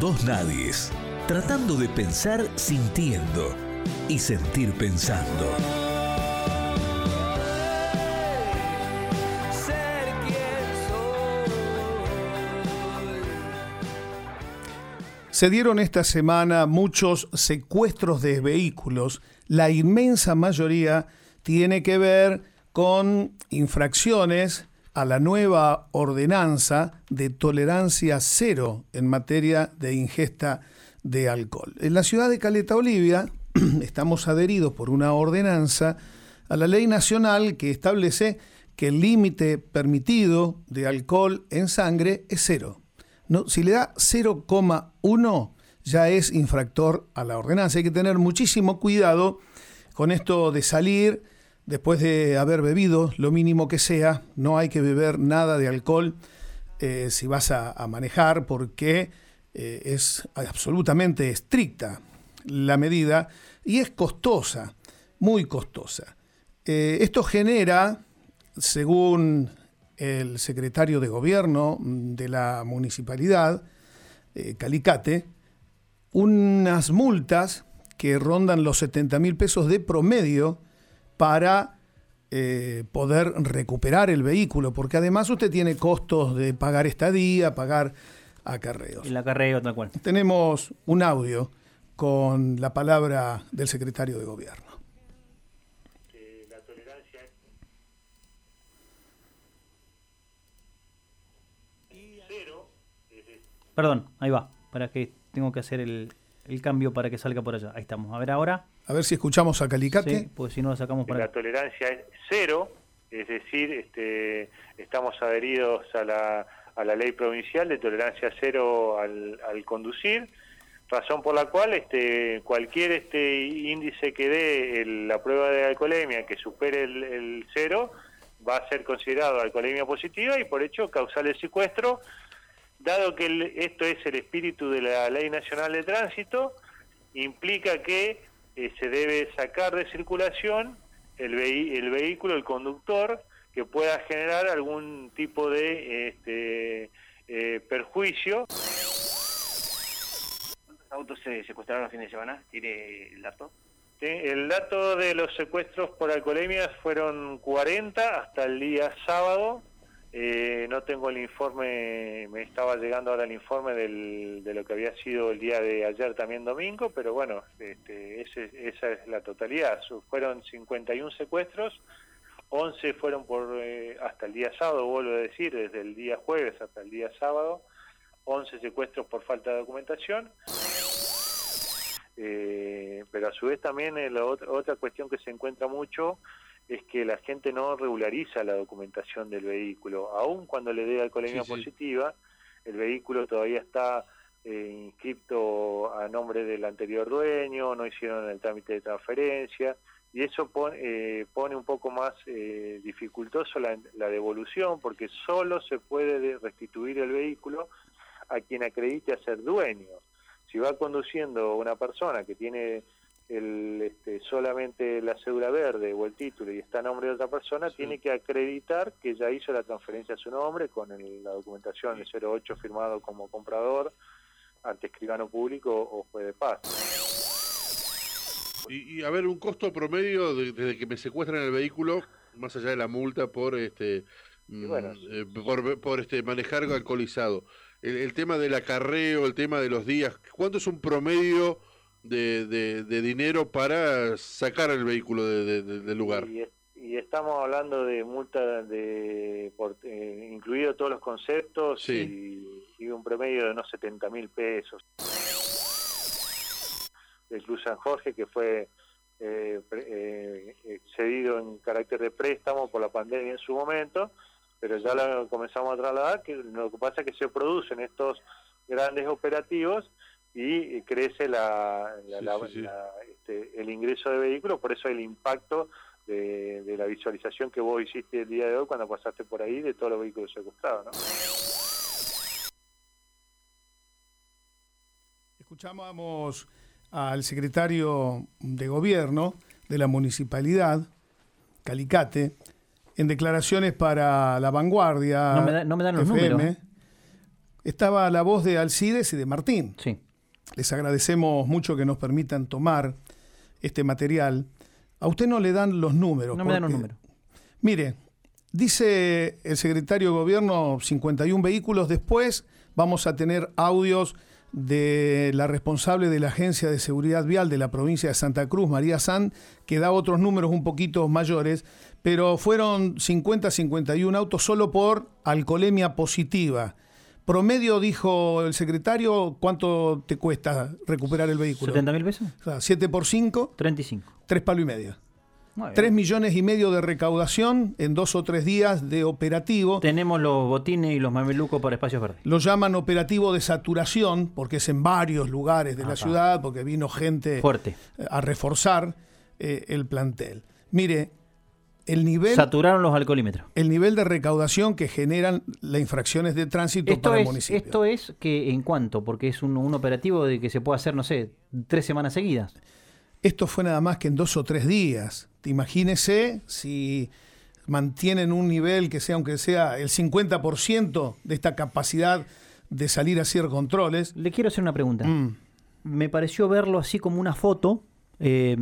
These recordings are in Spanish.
Dos Nadies, tratando de pensar sintiendo y sentir pensando. Se dieron esta semana muchos secuestros de vehículos. La inmensa mayoría tiene que ver con infracciones a la nueva ordenanza de tolerancia cero en materia de ingesta de alcohol. En la ciudad de Caleta Olivia estamos adheridos por una ordenanza a la ley nacional que establece que el límite permitido de alcohol en sangre es cero. No, si le da 0,1 ya es infractor a la ordenanza. Hay que tener muchísimo cuidado con esto de salir después de haber bebido lo mínimo que sea. No hay que beber nada de alcohol eh, si vas a, manejar porque eh, es absolutamente estricta la medida y es costosa, muy costosa. Eh, esto genera, según el secretario de gobierno de la municipalidad, Calicate, unas multas que rondan los 70 mil pesos de promedio para eh, poder recuperar el vehículo, porque además usted tiene costos de pagar estadía, pagar acarreos. El acarreo, tal cual. Tenemos un audio con la palabra del secretario de gobierno. Perdón, ahí va. Para que tengo que hacer el, cambio para que salga por allá. Ahí estamos. A ver ahora. A ver si escuchamos a Calicate. Sí, pues si no lo sacamos para. La tolerancia es cero, es decir, este, estamos adheridos a la, a la ley provincial de tolerancia cero al, al conducir razón por la cual este cualquier este índice que dé la prueba de alcoholemia que supere el, el, cero va a ser considerado alcoholemia positiva y por hecho causar el secuestro dado que esto es el espíritu de la Ley Nacional de Tránsito, implica que eh, se debe sacar de circulación el, el, vehículo, el conductor, que pueda generar algún tipo de este, eh, perjuicio. ¿Cuántos autos se secuestraron el fin de semana? ¿Tiene el dato? el dato de los secuestros por alcoholemia fueron 40 hasta el día sábado eh, no tengo el informe, me estaba llegando ahora el informe de lo que había sido el día de ayer también domingo, pero bueno, este, esa es la totalidad. Fueron 51 secuestros, 11 fueron por eh, hasta el día sábado, vuelvo a decir, desde el día jueves hasta el día sábado, 11 secuestros por falta de documentación. Eh, pero a su vez también la otra, otra cuestión que se encuentra mucho es que la gente no regulariza la documentación del vehículo. Aun cuando le dé alcoholemia positiva, el vehículo todavía está eh, inscrito a nombre del anterior dueño, no hicieron el trámite de transferencia, y eso pone, eh, pone un poco más eh, dificultoso la, la, devolución, porque solo se puede restituir el vehículo a quien acredite a ser dueño. Si va conduciendo una persona que tiene el, este, solamente la cédula verde o el título y está a nombre de otra persona, tiene que acreditar que ya hizo la transferencia a su nombre con la documentación del 08 firmado como comprador ante escribano público o juez de paz. Y, a ver, un costo promedio desde que me secuestran el vehículo, más allá de la multa por este mm, eh, por, por, este manejar alcoholizado. El, el tema del acarreo, el tema de los días, ¿cuánto es un promedio de, de, dinero para sacar el vehículo del lugar. Y, estamos hablando de multa de por, eh, incluido todos los conceptos y, un promedio de unos 70 mil pesos. El Club San Jorge que fue eh, eh, cedido en carácter de préstamo por la pandemia en su momento, pero ya lo comenzamos a trasladar, que lo que pasa es que se producen estos grandes operativos y crece la, este, el ingreso de vehículos, por eso el impacto de, la visualización que vos hiciste el día de hoy cuando pasaste por ahí de todos los vehículos secuestrados. ¿no? Escuchamos al secretario de gobierno de la municipalidad, Calicate, en declaraciones para La Vanguardia. No me, dan los números. estaba la voz de Alcides y de Martín. Sí. Les agradecemos mucho que nos permitan tomar este material. A usted no le dan los números. No me dan los números. Mire, dice el secretario de Gobierno 51 vehículos. Después vamos a tener audios de la responsable de la Agencia de Seguridad Vial de la provincia de Santa Cruz, María San, que da otros números un poquito mayores, pero fueron 50, 51 autos solo por alcoholemia positiva. Promedio, dijo el secretario, ¿cuánto te cuesta recuperar el vehículo? ¿70 mil pesos? O sea, 7 por 5. 35. 3 palo y medio. 3 millones y medio de recaudación en dos o tres días de operativo. Tenemos los botines y los mamelucos para espacios verdes. Lo llaman operativo de saturación, porque es en varios lugares de la ciudad, porque vino gente Fuerte. a reforzar eh, el plantel. Mire, el nivel... Saturaron los alcoholímetros. El nivel de recaudación que generan las infracciones de tránsito esto para es, el municipio. Esto es que en cuanto, porque es un, un operativo de que se puede hacer, no sé, tres semanas seguidas. Esto fue nada más que en dos o tres días. Imagínese si mantienen un nivel que sea, aunque sea el 50% de esta capacidad de salir a hacer controles. Le quiero hacer una pregunta. Mm. Me pareció verlo así como una foto. Eh,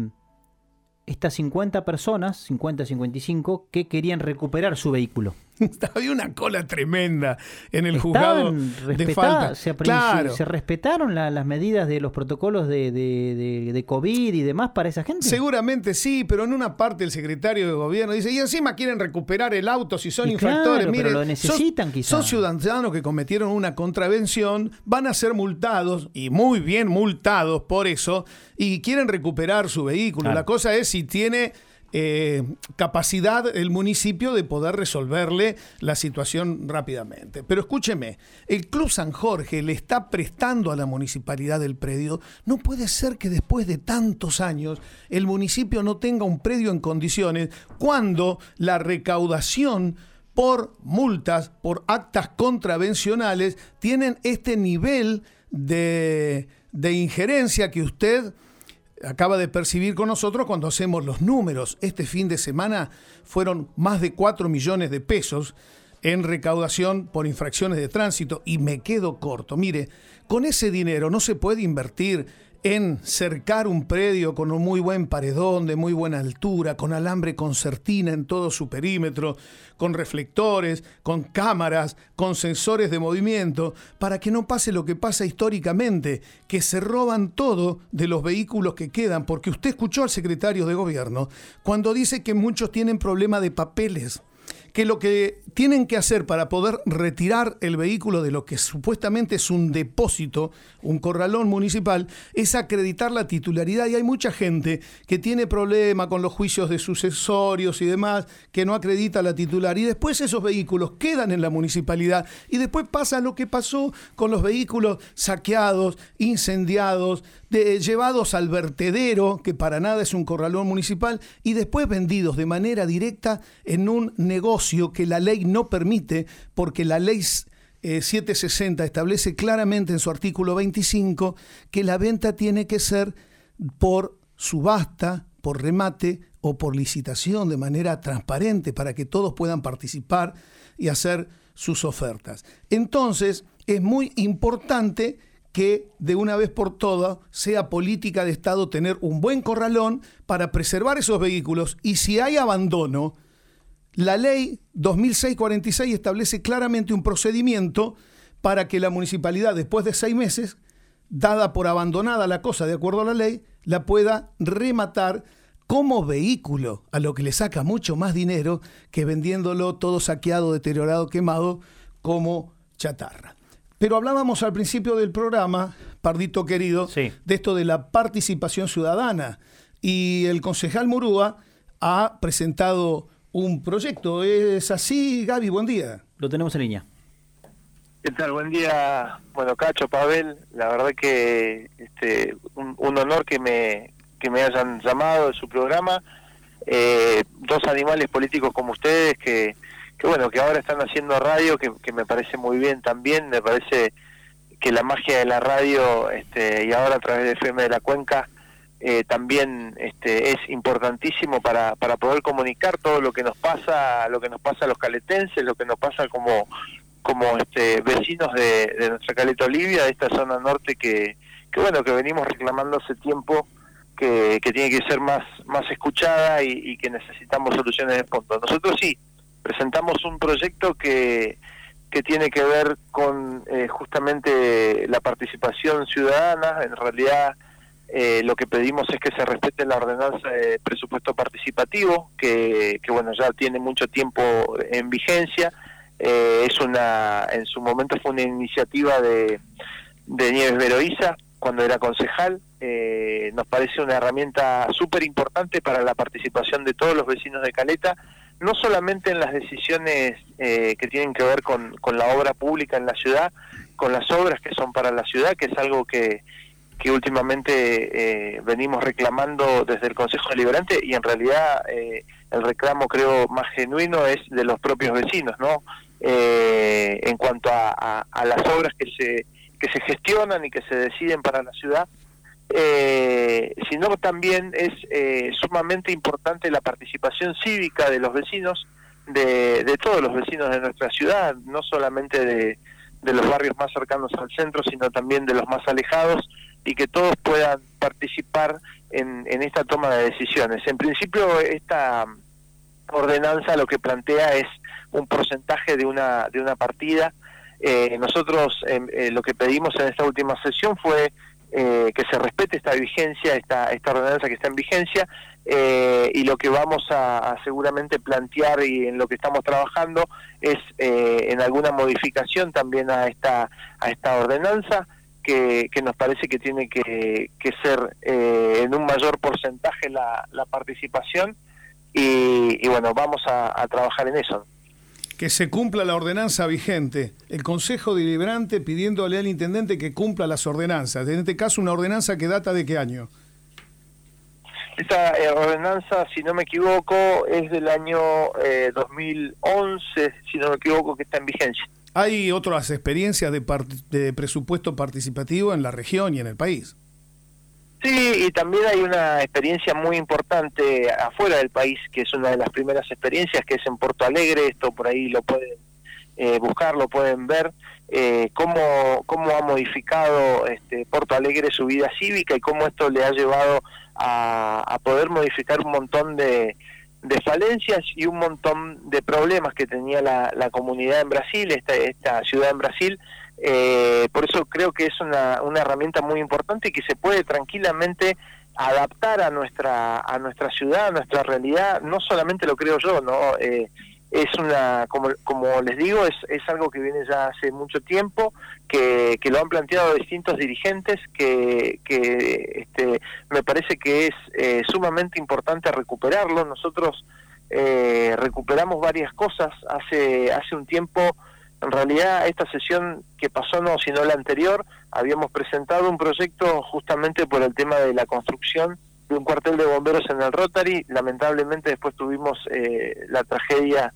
estas 50 personas, 50, 55, que querían recuperar su vehículo. Había una cola tremenda en el juzgado de falta. Se, claro. se, respetaron las medidas de los protocolos de, de, de, COVID y demás para esa gente? Seguramente sí, pero en una parte el secretario de gobierno dice, y encima quieren recuperar el auto si son infractores. Claro, lo necesitan quizás. Son ciudadanos que cometieron una contravención, van a ser multados, y muy bien multados por eso, y quieren recuperar su vehículo. La cosa es si tiene eh, capacidad el municipio de poder resolverle la situación rápidamente. Pero escúcheme, el Club San Jorge le está prestando a la municipalidad del predio. No puede ser que después de tantos años el municipio no tenga un predio en condiciones cuando la recaudación por multas, por actas contravencionales, tienen este nivel de, de injerencia que usted acaba de percibir con nosotros cuando hacemos los números. Este fin de semana fueron más de 4 millones de pesos en recaudación por infracciones de tránsito y me quedo corto. Mire, con ese dinero no se puede invertir en cercar un predio con un muy buen paredón, de muy buena altura, con alambre concertina en todo su perímetro, con reflectores, con cámaras, con sensores de movimiento, para que no pase lo que pasa históricamente, que se roban todo de los vehículos que quedan, porque usted escuchó al secretario de gobierno cuando dice que muchos tienen problema de papeles que lo que tienen que hacer para poder retirar el vehículo de lo que supuestamente es un depósito, un corralón municipal, es acreditar la titularidad. Y hay mucha gente que tiene problema con los juicios de sucesorios y demás, que no acredita la titular. Y después esos vehículos quedan en la municipalidad. Y después pasa lo que pasó con los vehículos saqueados, incendiados, llevados al vertedero, que para nada es un corralón municipal, y después vendidos de manera directa en un negocio que la ley no permite, porque la ley 760 eh, establece claramente en su artículo 25 que la venta tiene que ser por subasta, por remate o por licitación de manera transparente para que todos puedan participar y hacer sus ofertas. Entonces, es muy importante que de una vez por todas sea política de Estado tener un buen corralón para preservar esos vehículos y si hay abandono, la ley 2646 establece claramente un procedimiento para que la municipalidad después de seis meses, dada por abandonada la cosa de acuerdo a la ley, la pueda rematar como vehículo, a lo que le saca mucho más dinero que vendiéndolo todo saqueado, deteriorado, quemado como chatarra. Pero hablábamos al principio del programa, Pardito querido, de esto de la participación ciudadana. Y el concejal Murúa ha presentado un proyecto. ¿Es así, Gaby? Buen día. Lo tenemos en línea. ¿Qué tal? Buen día. Bueno, Cacho, Pavel, la verdad que este, un, honor que me, que me hayan llamado de su programa. Eh, dos animales políticos como ustedes que que bueno, que ahora están haciendo radio, que, me parece muy bien también, me parece que la magia de la radio este, y ahora a través de FM de la Cuenca eh, también este, es importantísimo para, para poder comunicar todo lo que nos pasa, lo que nos pasa a los caletenses, lo que nos pasa como como este, vecinos de, nuestra caleta Olivia, de esta zona norte que, que bueno, que venimos reclamando hace tiempo que, tiene que ser más, más escuchada y, que necesitamos soluciones de fondo. Nosotros sí, presentamos un proyecto que, que tiene que ver con eh, justamente la participación ciudadana, en realidad eh, lo que pedimos es que se respete la ordenanza de presupuesto participativo, que, que bueno, ya tiene mucho tiempo en vigencia, eh, es una, en su momento fue una iniciativa de, de Nieves Veroiza cuando era concejal. Eh, nos parece una herramienta súper importante para la participación de todos los vecinos de Caleta, no solamente en las decisiones eh, que tienen que ver con, con, la obra pública en la ciudad, con las obras que son para la ciudad, que es algo que, que últimamente venimos reclamando desde el Consejo Deliberante y en realidad el reclamo creo más genuino es de los propios vecinos, ¿no? eh, en cuanto a, las obras que se, que se gestionan y que se deciden para la ciudad, eh, sino también es eh, sumamente importante la participación cívica de los vecinos, de, de, todos los vecinos de nuestra ciudad, no solamente de, de los barrios más cercanos al centro, sino también de los más alejados, y que todos puedan participar en, en esta toma de decisiones. En principio, esta ordenanza lo que plantea es un porcentaje de una, de una partida. Eh, nosotros em, eh, lo que pedimos en esta última sesión fue eh, que se respete esta vigencia, esta, esta ordenanza que está en vigencia, y lo que vamos a, seguramente plantear y en lo que estamos trabajando es en alguna modificación también a esta, a esta ordenanza. Que, que nos parece que tiene que, que ser en un mayor porcentaje la, la participación y, bueno, vamos a, trabajar en eso. Que se cumpla la ordenanza vigente. El Consejo Deliberante pidiéndole al intendente que cumpla las ordenanzas. En este caso, una ordenanza que data de qué año? Esta eh, ordenanza, si no me equivoco, es del año 2011, eh, si no me equivoco, que está en vigencia. ¿Hay otras experiencias de, de presupuesto participativo en la región y en el país? Sí, y también hay una experiencia muy importante afuera del país, que es una de las primeras experiencias, que es en Porto Alegre, esto por ahí lo pueden eh, buscar, lo pueden ver, eh, cómo, cómo ha modificado este, Porto Alegre su vida cívica y cómo esto le ha llevado a, poder modificar un montón de, de, falencias y un montón de problemas que tenía la, la comunidad en Brasil, esta, esta ciudad en Brasil, eh, por eso creo que es una, una herramienta muy importante y que se puede tranquilamente adaptar a nuestra a nuestra ciudad, a nuestra realidad. No solamente lo creo yo, no eh, es una como, como les digo es, es algo que viene ya hace mucho tiempo que, que lo han planteado distintos dirigentes que, que este, me parece que es eh, sumamente importante recuperarlo nosotros eh, recuperamos varias cosas hace hace un tiempo en realidad, esta sesión que pasó, no, sino la anterior, habíamos presentado un proyecto justamente por el tema de la construcción de un cuartel de bomberos en el Rotary. Lamentablemente después tuvimos eh, la tragedia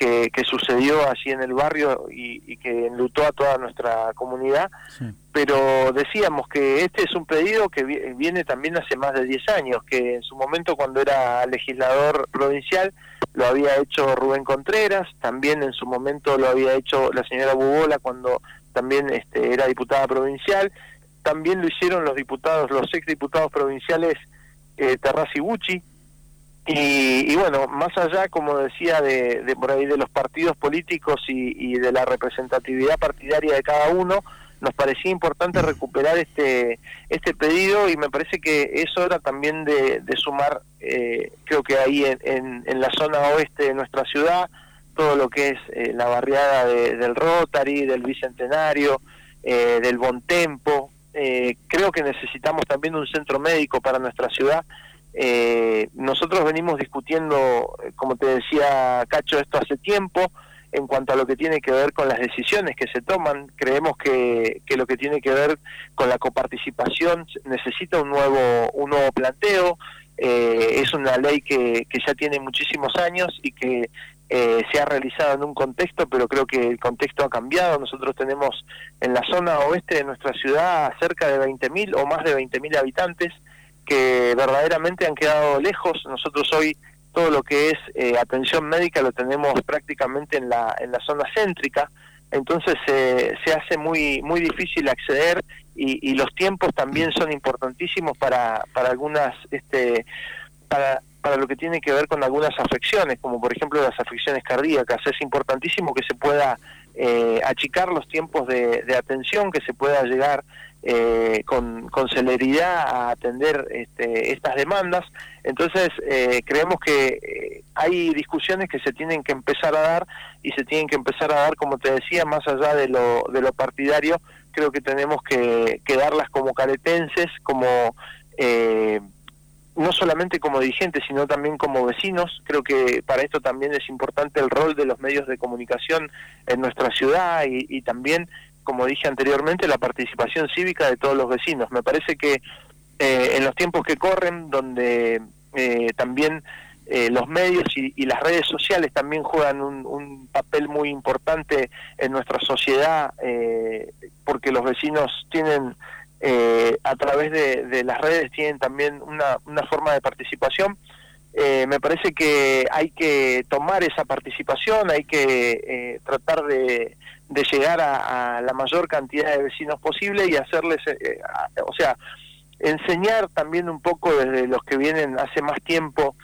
que, sucedió allí en el barrio y, que enlutó a toda nuestra comunidad. Pero decíamos que este es un pedido que viene también hace más de 10 años, que en su momento cuando era legislador provincial lo había hecho Rubén Contreras, también en su momento lo había hecho la señora Bubola cuando también este, era diputada provincial, también lo hicieron los diputados, los ex diputados provinciales eh, Terraz y y, bueno, más allá, como decía, de, por ahí de los partidos políticos y, de la representatividad partidaria de cada uno, nos parecía importante recuperar este este pedido y me parece que es hora también de, sumar, eh, creo que ahí en, en, la zona oeste de nuestra ciudad, todo lo que es eh, la barriada del Rotary, del Bicentenario, eh, del Bontempo. creo que necesitamos también un centro médico para nuestra ciudad eh, nosotros venimos discutiendo, eh, como te decía Cacho, esto hace tiempo en cuanto a lo que tiene que ver con las decisiones que se toman. Creemos que, que lo que tiene que ver con la coparticipación necesita un nuevo, un nuevo planteo. Eh, es una ley que, que ya tiene muchísimos años y que eh, se ha realizado en un contexto, pero creo que el contexto ha cambiado. Nosotros tenemos en la zona oeste de nuestra ciudad cerca de 20.000 o más de 20.000 habitantes que verdaderamente han quedado lejos. Nosotros hoy todo lo que es eh, atención médica lo tenemos prácticamente en la, en la zona céntrica. entonces se hace muy muy difícil acceder y, los tiempos también son importantísimos para, para algunas este para para lo que tiene que ver con algunas afecciones, como por ejemplo las afecciones cardíacas. Es importantísimo que se pueda eh, achicar los tiempos de, atención, que se pueda llegar eh, con, celeridad a atender este, estas demandas. Entonces, eh, creemos que hay discusiones que se tienen que empezar a dar y se tienen que empezar a dar, como te decía, más allá de lo, de lo partidario, creo que tenemos que, que darlas como caretenses, como no solamente como dirigentes, sino también como vecinos. Creo que para esto también es importante el rol de los medios de comunicación en nuestra ciudad y, también, como dije anteriormente, la participación cívica de todos los vecinos. Me parece que eh, en los tiempos que corren, donde eh, también eh, los medios y, las redes sociales también juegan un, un papel muy importante en nuestra sociedad, porque los vecinos tienen eh, a través de, las redes tienen también una, una forma de participación. Eh, me parece que hay que tomar esa participación, hay que eh, tratar de, de llegar a, la mayor cantidad de vecinos posible y hacerles, o sea, enseñar también un poco desde los que vienen hace más tiempo,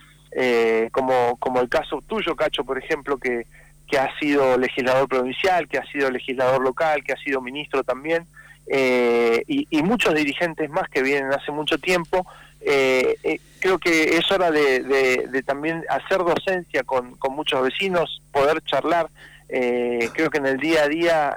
como, como el caso tuyo, Cacho, por ejemplo, que, que ha sido legislador provincial, que ha sido legislador local, que ha sido ministro también, eh, y, muchos dirigentes más que vienen hace mucho tiempo. Eh, eh, creo que es hora de, también hacer docencia con, muchos vecinos, poder charlar. Creo que en el día a día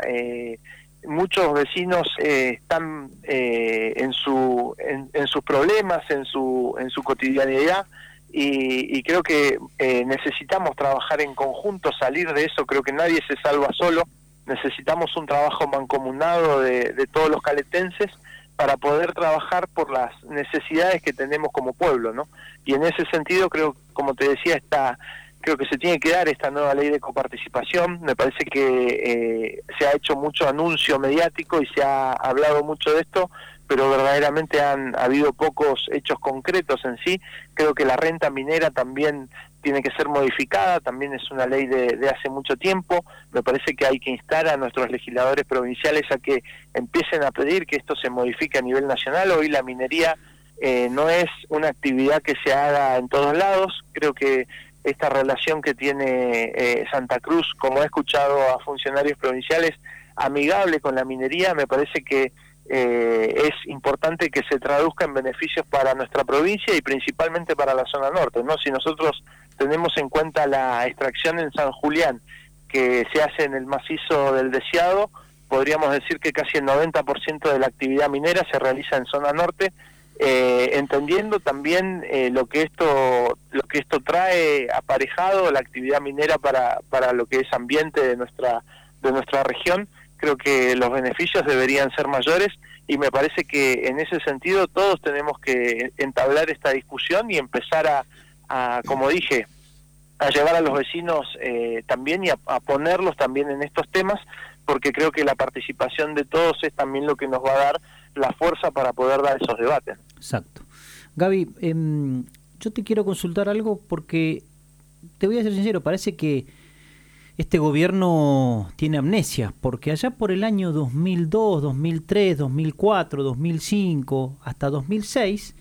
muchos vecinos están en, su, en, sus problemas, en su, en su cotidianidad. Y, y creo que necesitamos trabajar en conjunto, salir de eso, creo que nadie se salva solo, necesitamos un trabajo mancomunado de, todos los caletenses para poder trabajar por las necesidades que tenemos como pueblo, ¿no? Y en ese sentido creo, como te decía, está creo que se tiene que dar esta nueva ley de coparticipación. Me parece que eh, se ha hecho mucho anuncio mediático y se ha hablado mucho de esto, pero verdaderamente han habido pocos hechos concretos en sí. Creo que la renta minera también tiene que ser modificada, también es una ley de, hace mucho tiempo, me parece que hay que instar a nuestros legisladores provinciales a que empiecen a pedir que esto se modifique a nivel nacional, hoy la minería eh, no es una actividad que se haga en todos lados, creo que esta relación que tiene eh, Santa Cruz, como he escuchado a funcionarios provinciales, amigable con la minería, me parece que eh, es importante que se traduzca en beneficios para nuestra provincia y principalmente para la zona norte. ¿no? Si nosotros tenemos en cuenta la extracción en San Julián, que se hace en el macizo del Deseado, podríamos decir que casi el 90% de la actividad minera se realiza en zona norte, eh, entendiendo también eh, lo que esto lo que esto trae aparejado la actividad minera para, para lo que es ambiente de nuestra de nuestra región creo que los beneficios deberían ser mayores y me parece que en ese sentido todos tenemos que entablar esta discusión y empezar a, como dije, a llevar a los vecinos eh, también y a, ponerlos también en estos temas, porque creo que la participación de todos es también lo que nos va a dar la fuerza para poder dar esos debates. Exacto. Gaby, em, yo te quiero consultar algo porque, te voy a ser sincero, parece que este gobierno tiene amnesia, porque allá por el año 2002, 2003, 2004, 2005, hasta 2006,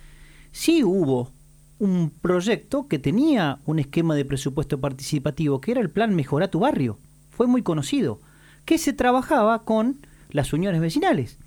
sí hubo un proyecto que tenía un esquema de presupuesto participativo, que era el plan Mejora tu barrio. Fue muy conocido, que se trabajaba con las uniones vecinales,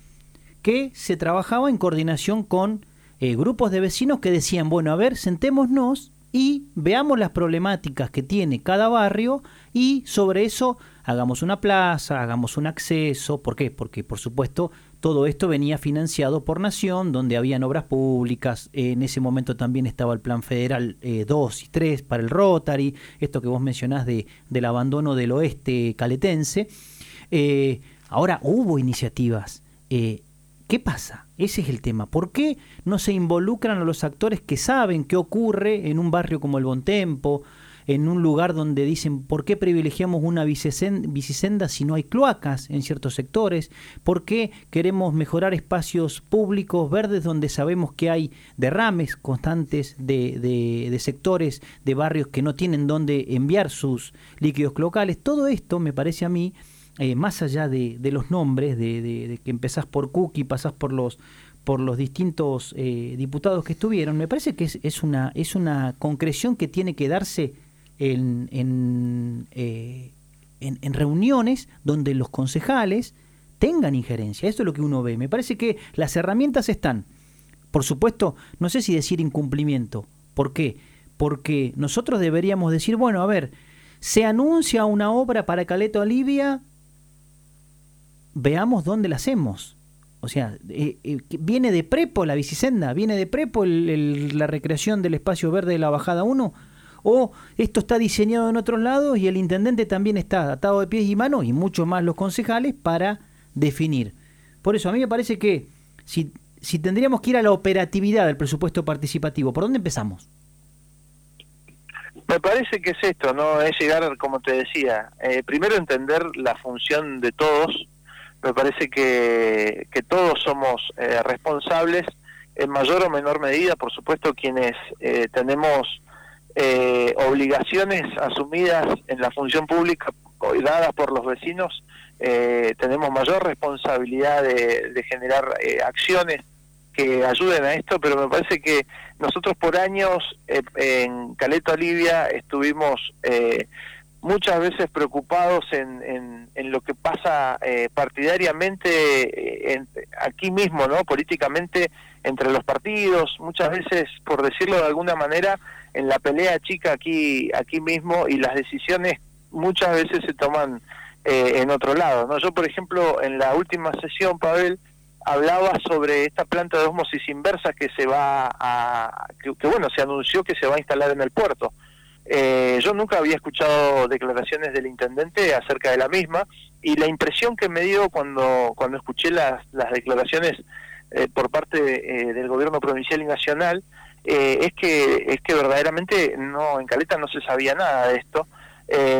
que se trabajaba en coordinación con eh, grupos de vecinos que decían, bueno, a ver, sentémonos y veamos las problemáticas que tiene cada barrio y sobre eso hagamos una plaza, hagamos un acceso. ¿Por qué? Porque por supuesto todo esto venía financiado por Nación, donde habían obras públicas. En ese momento también estaba el Plan Federal 2 eh, y 3 para el Rotary, esto que vos mencionás de, del abandono del oeste caletense. Eh, ahora hubo iniciativas. ¿Qué pasa? Ese es el tema. ¿Por qué no se involucran a los actores que saben qué ocurre en un barrio como el Bontempo, en un lugar donde dicen por qué privilegiamos una bicisenda si no hay cloacas en ciertos sectores, por qué queremos mejorar espacios públicos verdes donde sabemos que hay derrames constantes de, de sectores, de barrios que no tienen dónde enviar sus líquidos cloacales. Todo esto me parece a mí eh, más allá de, los nombres, de, que empezás por Cookie, pasás por los por los distintos eh, diputados que estuvieron, me parece que es, una, es una concreción que tiene que darse en, en, en, reuniones donde los concejales tengan injerencia. Esto es lo que uno ve. Me parece que las herramientas están. Por supuesto, no sé si decir incumplimiento. ¿Por qué? Porque nosotros deberíamos decir, bueno, a ver, se anuncia una obra para Caleta Olivia, veamos dónde la hacemos. O sea, eh, eh, viene de prepo la bicisenda, viene de prepo la recreación del espacio verde de la bajada 1, o esto está diseñado en otros lados y el intendente también está atado de pies y manos, y mucho más los concejales, para definir. Por eso a mí me parece que si, si tendríamos que ir a la operatividad del presupuesto participativo, ¿por dónde empezamos? Me parece que es esto, ¿no? Es llegar, como te decía, eh, primero entender la función de todos. Me parece que, que todos somos eh, responsables, en mayor o menor medida, por supuesto, quienes eh, tenemos obligaciones asumidas en la función pública dadas por los vecinos, tenemos mayor responsabilidad de, de generar acciones que ayuden a esto, pero me parece que nosotros por años eh, en Caleta Olivia estuvimos eh, muchas veces preocupados en, en, lo que pasa eh, partidariamente aquí mismo, ¿no? Políticamente entre los partidos, muchas veces, por decirlo de alguna manera, en la pelea chica aquí aquí mismo y las decisiones muchas veces se toman en otro lado, ¿no? Yo, por ejemplo, en la última sesión, Pavel, hablaba sobre esta planta de osmosis inversa que se va a, que, bueno, se anunció que se va a instalar en el puerto. Eh, yo nunca había escuchado declaraciones del intendente acerca de la misma y la impresión que me dio cuando, cuando escuché las, las declaraciones eh, por parte eh, del gobierno provincial y nacional es que es que verdaderamente no en Caleta no se sabía nada de esto.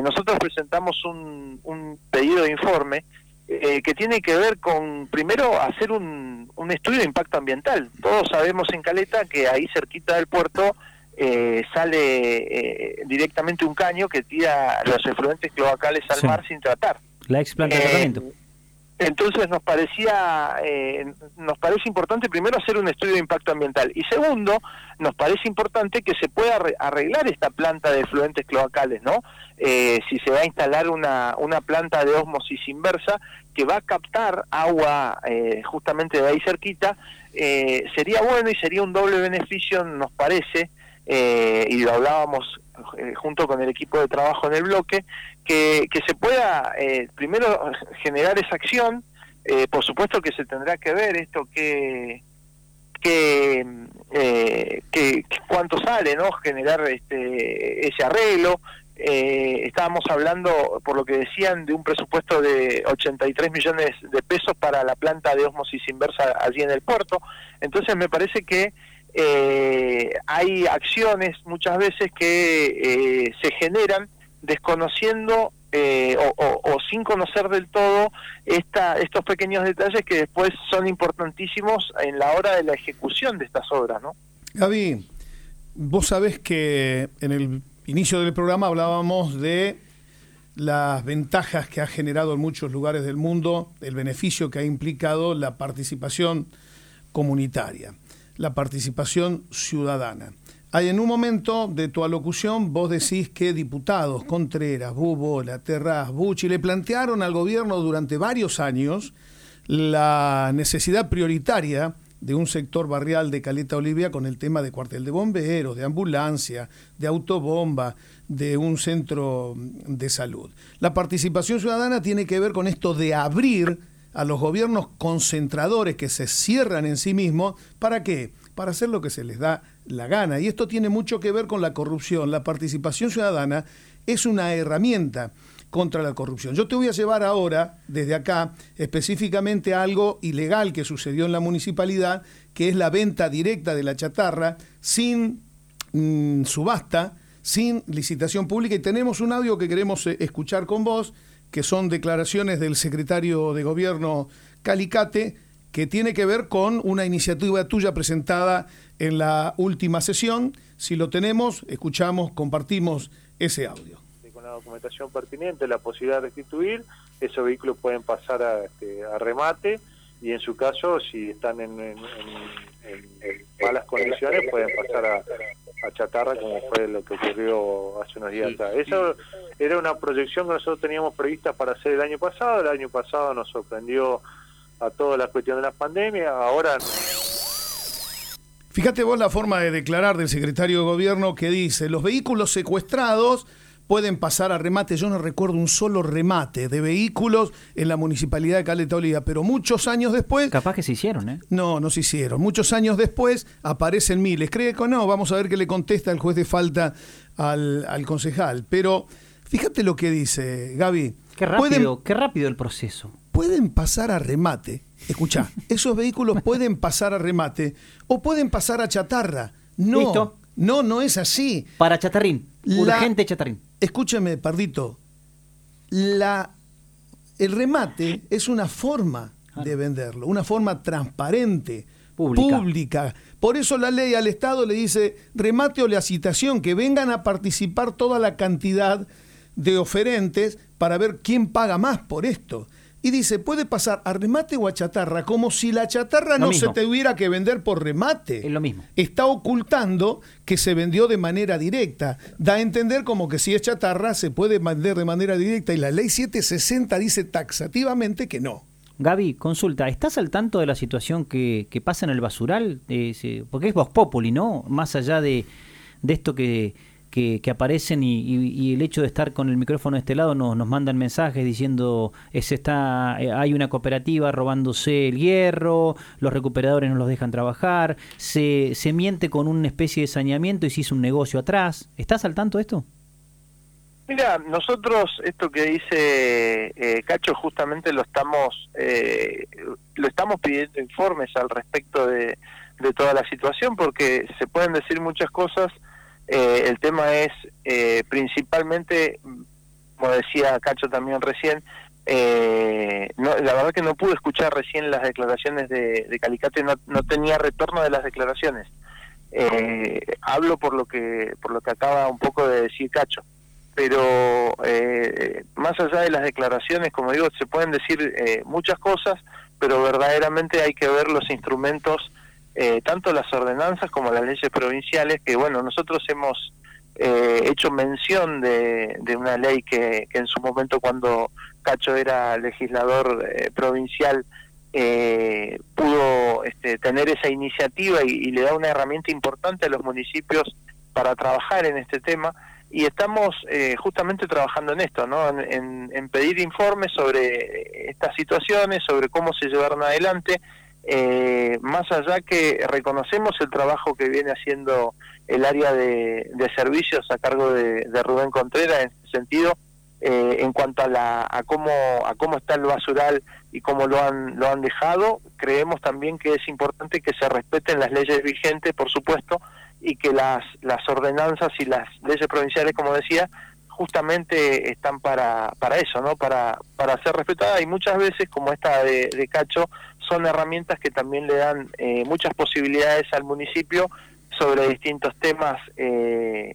nosotros presentamos un, un pedido de informe eh, que tiene que ver con, primero, hacer un, un, estudio de impacto ambiental. Todos sabemos en Caleta que ahí cerquita del puerto eh, sale eh, directamente un caño que tira los efluentes cloacales al mar sin tratar. La ex planta de tratamiento. Entonces nos parecía, eh, nos parece importante primero hacer un estudio de impacto ambiental y segundo, nos parece importante que se pueda arreglar esta planta de efluentes cloacales, ¿no? Eh, si se va a instalar una, una planta de osmosis inversa que va a captar agua eh, justamente de ahí cerquita, sería bueno y sería un doble beneficio, nos parece, y lo hablábamos junto con el equipo de trabajo en el bloque, que, se pueda eh, primero generar esa acción, eh, por supuesto que se tendrá que ver esto que que, eh, que, cuánto sale no generar este ese arreglo. Eh, estábamos hablando por lo que decían de un presupuesto de 83 millones de pesos para la planta de osmosis inversa allí en el puerto. Entonces me parece que hay acciones muchas veces que se generan desconociendo eh, o, sin conocer del todo esta, estos pequeños detalles que después son importantísimos en la hora de la ejecución de estas obras, ¿no? Gaby, vos sabés que en el inicio del programa hablábamos de las ventajas que ha generado en muchos lugares del mundo, el beneficio que ha implicado la participación comunitaria, la participación ciudadana. Hay en un momento de tu alocución, vos decís que diputados, Contreras, La Terraz, Bucci, le plantearon al gobierno durante varios años la necesidad prioritaria de un sector barrial de Caleta Olivia con el tema de cuartel de bomberos, de ambulancia, de autobomba, de un centro de salud. La participación ciudadana tiene que ver con esto de abrir a los gobiernos concentradores que se cierran en sí mismos. ¿Para qué? Para hacer lo que se les da la gana. Y esto tiene mucho que ver con la corrupción. La participación ciudadana es una herramienta contra la corrupción. Yo te voy a llevar ahora, desde acá, específicamente a algo ilegal que sucedió en la municipalidad, que es la venta directa de la chatarra sin mm, subasta, sin licitación pública. Y tenemos un audio que queremos eh, escuchar con vos, que son declaraciones del secretario de gobierno Calicate, que tiene que ver con una iniciativa tuya presentada en la última sesión. Si lo tenemos, escuchamos, compartimos ese audio. Con la documentación pertinente, la posibilidad de restituir, esos vehículos pueden pasar a, este, a remate y en su caso, si están en, en, malas condiciones, pueden pasar a, chatarra, como fue lo que ocurrió hace unos días atrás. Eso era una proyección que nosotros teníamos prevista para hacer el año pasado. El año pasado nos sorprendió a toda la cuestión de la pandemia. Ahora. Fíjate vos la forma de declarar del secretario de gobierno que dice: los vehículos secuestrados pueden pasar a remate. Yo no recuerdo un solo remate de vehículos en la municipalidad de Caleta Olivia, pero muchos años después. Capaz que se hicieron, ¿eh? No, no se hicieron. Muchos años después aparecen miles. ¿Cree que no? Vamos a ver qué le contesta el juez de falta al, concejal. Pero fíjate lo que dice Gaby. Qué rápido, qué rápido el proceso. Pueden pasar a remate. Escucha, esos vehículos pueden pasar a remate o pueden pasar a chatarra. No, no, no es así. Para chatarrín, urgente chatarrín. Escúcheme, Pardito, la, el remate es una forma de venderlo, una forma transparente, pública. Por eso la ley al Estado le dice remate o la citación, que vengan a participar toda la cantidad de oferentes para ver quién paga más por esto y dice, puede pasar a remate o a chatarra, como si la chatarra no se tuviera que vender por remate. Es lo mismo. Está ocultando que se vendió de manera directa. Da a entender como que si es chatarra se puede vender de manera directa y la ley 760 dice taxativamente que no. Gaby, consulta, ¿estás al tanto de la situación que, pasa en el basural? Eh, porque es Vox Populi, ¿no? Más allá de, de esto que que, aparecen y, el hecho de estar con el micrófono de este lado nos, nos mandan mensajes diciendo se está eh, hay una cooperativa robándose el hierro, los recuperadores no los dejan trabajar, se, se miente con una especie de saneamiento y se hizo un negocio atrás. ¿Estás al tanto de esto? Mira, nosotros esto que dice eh, Cacho justamente lo estamos eh, lo estamos pidiendo informes al respecto de, de toda la situación porque se pueden decir muchas cosas eh, el tema es eh, principalmente, como decía Cacho también recién, eh, no, la verdad que no pude escuchar recién las declaraciones de, Calicate, no, no, tenía retorno de las declaraciones. hablo por lo que por lo que acaba un poco de decir Cacho, pero más allá de las declaraciones, como digo, se pueden decir muchas cosas, pero verdaderamente hay que ver los instrumentos eh, tanto las ordenanzas como las leyes provinciales, que bueno, nosotros hemos eh, hecho mención de, una ley que, en su momento cuando Cacho era legislador eh, provincial pudo este, tener esa iniciativa y, le da una herramienta importante a los municipios para trabajar en este tema y estamos justamente trabajando en esto, ¿no? En, en, pedir informes sobre estas situaciones, sobre cómo se llevaron adelante eh, más allá que reconocemos el trabajo que viene haciendo el área de, servicios a cargo de, Rubén Contreras en ese sentido, eh, en cuanto a, la, a, cómo, a cómo está el basural y cómo lo han, lo han dejado, creemos también que es importante que se respeten las leyes vigentes, por supuesto, y que las, las ordenanzas y las leyes provinciales, como decía, justamente están para, para eso, ¿no? Para, para ser respetadas y muchas veces, como esta de, Cacho, son herramientas que también le dan eh, muchas posibilidades al municipio sobre distintos temas eh,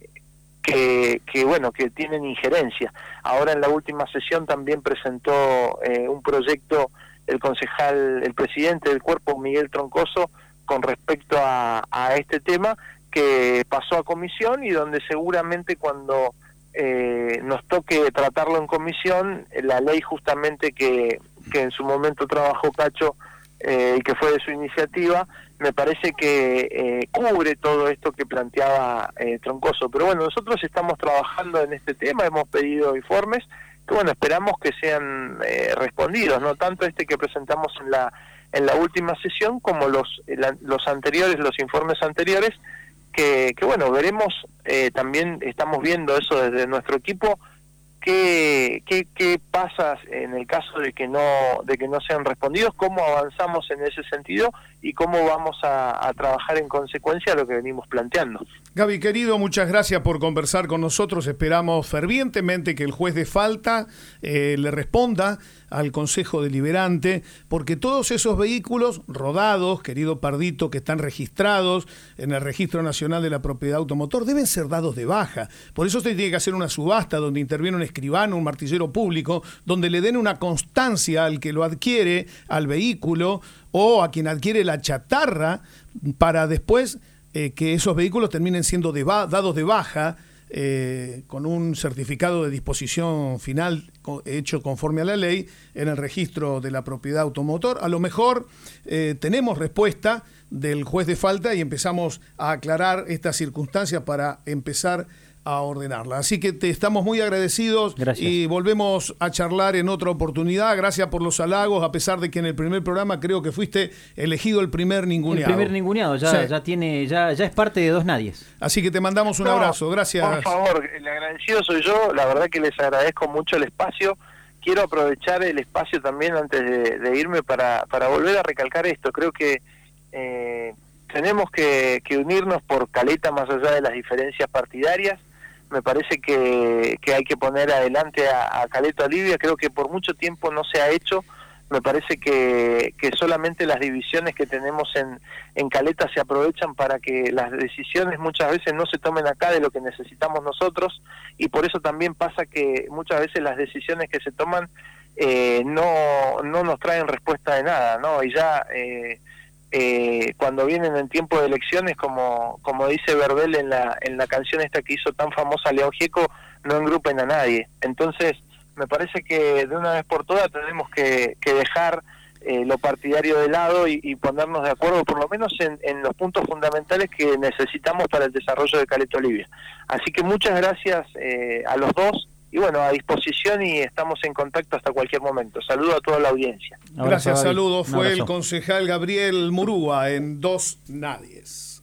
que, bueno, que tienen injerencia. Ahora en la última sesión también presentó eh, un proyecto el concejal, el presidente del cuerpo, Miguel Troncoso, con respecto a, a este tema que pasó a comisión y donde seguramente cuando eh, nos toque tratarlo en comisión, la ley justamente que en su momento trabajó Cacho eh, y que fue de su iniciativa, me parece que eh, cubre todo esto que planteaba eh, Troncoso. Pero bueno, nosotros estamos trabajando en este tema, hemos pedido informes que bueno, esperamos que sean respondidos, no tanto este que presentamos en la en la última sesión como los los anteriores, los informes anteriores, que, bueno, veremos, eh, también estamos viendo eso desde nuestro equipo, qué, qué, pasa en el caso de que no de que no sean respondidos, cómo avanzamos en ese sentido y cómo vamos a, trabajar en consecuencia lo que venimos planteando. Gaby, querido, muchas gracias por conversar con nosotros. Esperamos fervientemente que el juez de falta eh, le responda al Consejo Deliberante, porque todos esos vehículos rodados, querido Pardito, que están registrados en el Registro Nacional de la Propiedad Automotor, deben ser dados de baja. Por eso usted tiene que hacer una subasta donde interviene un escribano, un martillero público, donde le den una constancia al que lo adquiere, al vehículo, o a quien adquiere la chatarra, para después eh, que esos vehículos terminen siendo dados de baja eh, con un certificado de disposición final hecho conforme a la ley en el registro de la propiedad automotor. A lo mejor eh, tenemos respuesta del juez de falta y empezamos a aclarar estas circunstancias para empezar ordenarla. Así que te estamos muy agradecidos y volvemos a charlar en otra oportunidad. Gracias por los halagos, a pesar de que en el primer programa creo que fuiste elegido el primer ninguneado. El primer ninguneado, ya, ya tiene, ya, ya es parte de dos nadies. Así que te mandamos un abrazo, gracias. Por favor, el agradecido soy yo, la verdad que les agradezco mucho el espacio. Quiero aprovechar el espacio también antes de, irme para, para volver a recalcar esto. Creo que eh, tenemos que, unirnos por caleta más allá de las diferencias partidarias me parece que, hay que poner adelante a, a Caleta Olivia, creo que por mucho tiempo no se ha hecho, me parece que, que solamente las divisiones que tenemos en, en Caleta se aprovechan para que las decisiones muchas veces no se tomen acá de lo que necesitamos nosotros. Y por eso también pasa que muchas veces las decisiones que se toman eh, no, no nos traen respuesta de nada, ¿no? Y ya... Eh, eh, cuando vienen en tiempo de elecciones, como, como dice Verbel en la, en la canción esta que hizo tan famosa León Gieco, no engrupen a nadie. Entonces, me parece que de una vez por todas tenemos que, que dejar eh, lo partidario de lado y, ponernos de acuerdo, por lo menos en, en, los puntos fundamentales que necesitamos para el desarrollo de Caleta Olivia. Así que muchas gracias eh, a los dos y bueno, a disposición y estamos en contacto hasta cualquier momento. Saludo a toda la audiencia. Gracias, saludo. Fue el concejal Gabriel Murúa en Dos Nadies.